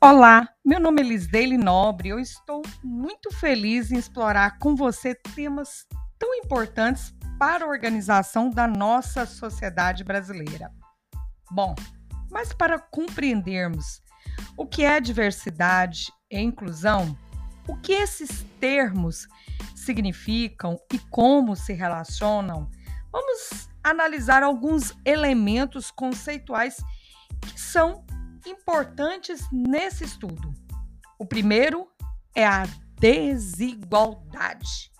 Olá, meu nome é Lisdeile Nobre. Eu estou muito feliz em explorar com você temas tão importantes para a organização da nossa sociedade brasileira. Bom, mas para compreendermos o que é diversidade e inclusão, o que esses termos significam e como se relacionam, vamos analisar alguns elementos conceituais que são importantes nesse estudo. O primeiro é a desigualdade.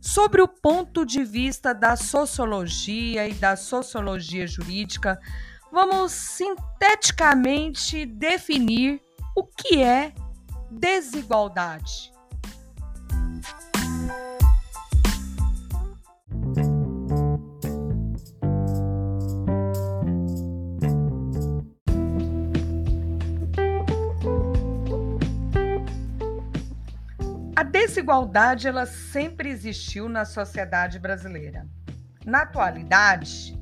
Sobre o ponto de vista da sociologia e da sociologia jurídica, vamos sinteticamente definir o que é desigualdade. Desigualdade ela sempre existiu na sociedade brasileira. Na atualidade,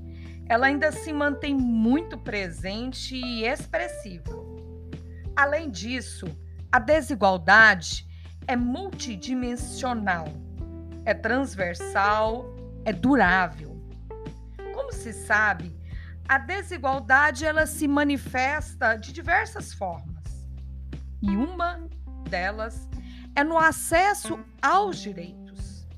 ela ainda se mantém muito presente e expressiva. Além disso, a desigualdade é multidimensional, é transversal, é durável. Como se sabe, a desigualdade ela se manifesta de diversas formas. E uma delas é no acesso aos direitos.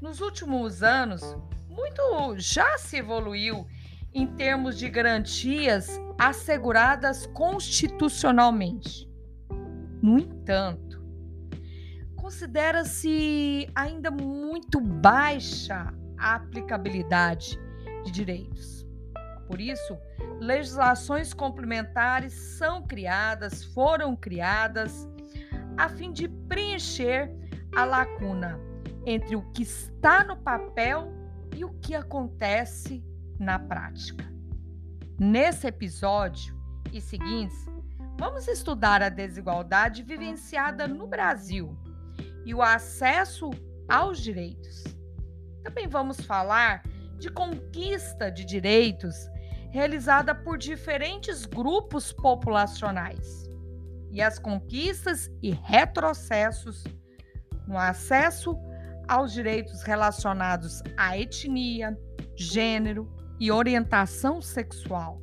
Nos últimos anos, muito já se evoluiu em termos de garantias asseguradas constitucionalmente. No entanto, considera-se ainda muito baixa a aplicabilidade de direitos. Por isso, legislações complementares são criadas, foram criadas a fim de preencher a lacuna entre o que está no papel e o que acontece na prática. Nesse episódio e seguintes, vamos estudar a desigualdade vivenciada no Brasil e o acesso aos direitos. Também vamos falar de conquista de direitos realizada por diferentes grupos populacionais e as conquistas e retrocessos no acesso aos direitos relacionados à etnia, gênero e orientação sexual.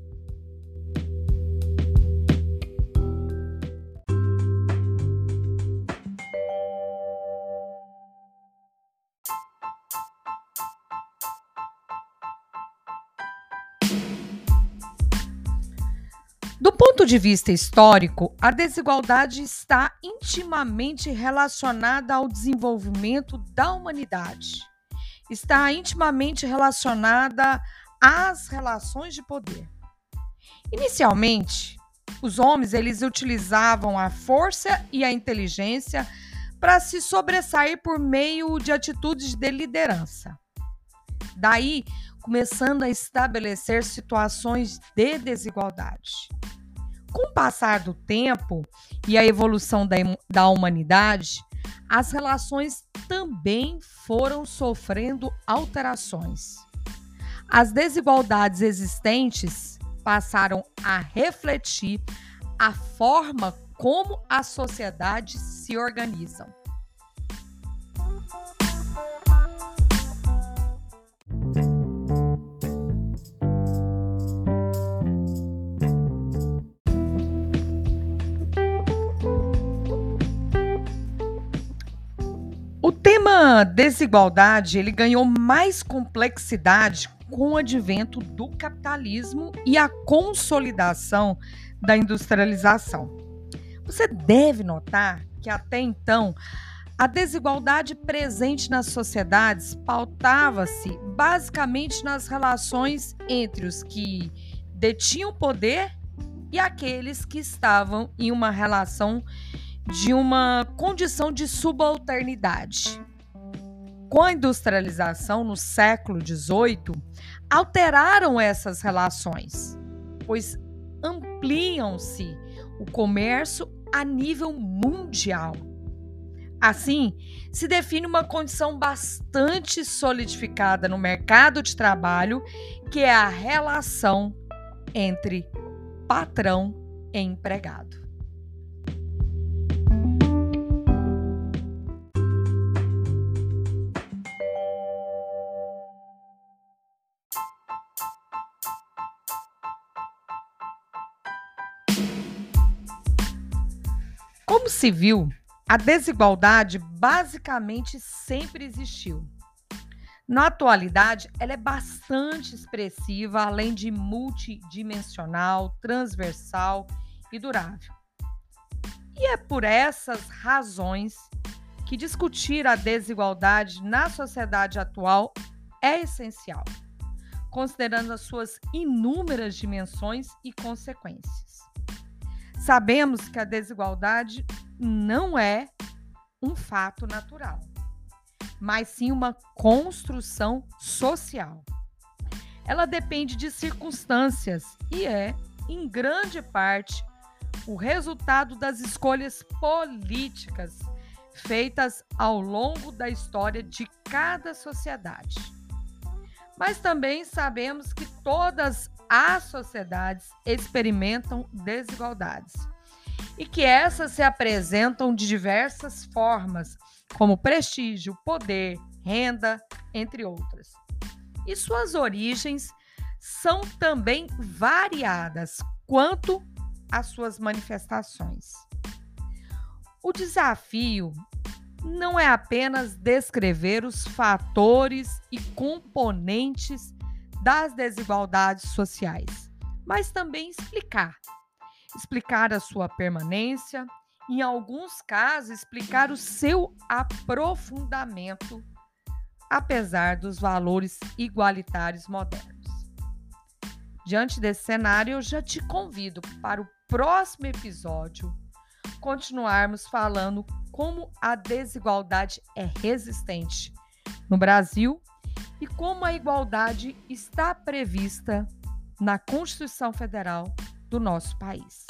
Do ponto de vista histórico, a desigualdade está intimamente relacionada ao desenvolvimento da humanidade. Está intimamente relacionada às relações de poder. Inicialmente, os homens eles utilizavam a força e a inteligência para se sobressair por meio de atitudes de liderança. Daí, começando a estabelecer situações de desigualdade. Com o passar do tempo e a evolução da, da humanidade, as relações também foram sofrendo alterações. As desigualdades existentes passaram a refletir a forma como as sociedades se organizam. Desigualdade ele ganhou mais complexidade com o advento do capitalismo e a consolidação da industrialização. Você deve notar que até então a desigualdade presente nas sociedades pautava-se basicamente nas relações entre os que detinham poder e aqueles que estavam em uma relação de uma condição de subalternidade. Com a industrialização no século XVIII, alteraram essas relações, pois ampliam-se o comércio a nível mundial. Assim, se define uma condição bastante solidificada no mercado de trabalho, que é a relação entre patrão e empregado. Como se viu, a desigualdade basicamente sempre existiu. Na atualidade, ela é bastante expressiva, além de multidimensional, transversal e durável. E é por essas razões que discutir a desigualdade na sociedade atual é essencial, considerando as suas inúmeras dimensões e consequências. Sabemos que a desigualdade não é um fato natural, mas sim uma construção social. Ela depende de circunstâncias e é, em grande parte, o resultado das escolhas políticas feitas ao longo da história de cada sociedade. Mas também sabemos que todas as sociedades experimentam desigualdades e que essas se apresentam de diversas formas, como prestígio, poder, renda, entre outras. E suas origens são também variadas quanto às suas manifestações. O desafio não é apenas descrever os fatores e componentes das desigualdades sociais, mas também explicar explicar a sua permanência, em alguns casos, explicar o seu aprofundamento, apesar dos valores igualitários modernos. Diante desse cenário, eu já te convido para o próximo episódio continuarmos falando como a desigualdade é resistente no Brasil e como a igualdade está prevista na Constituição Federal do nosso país.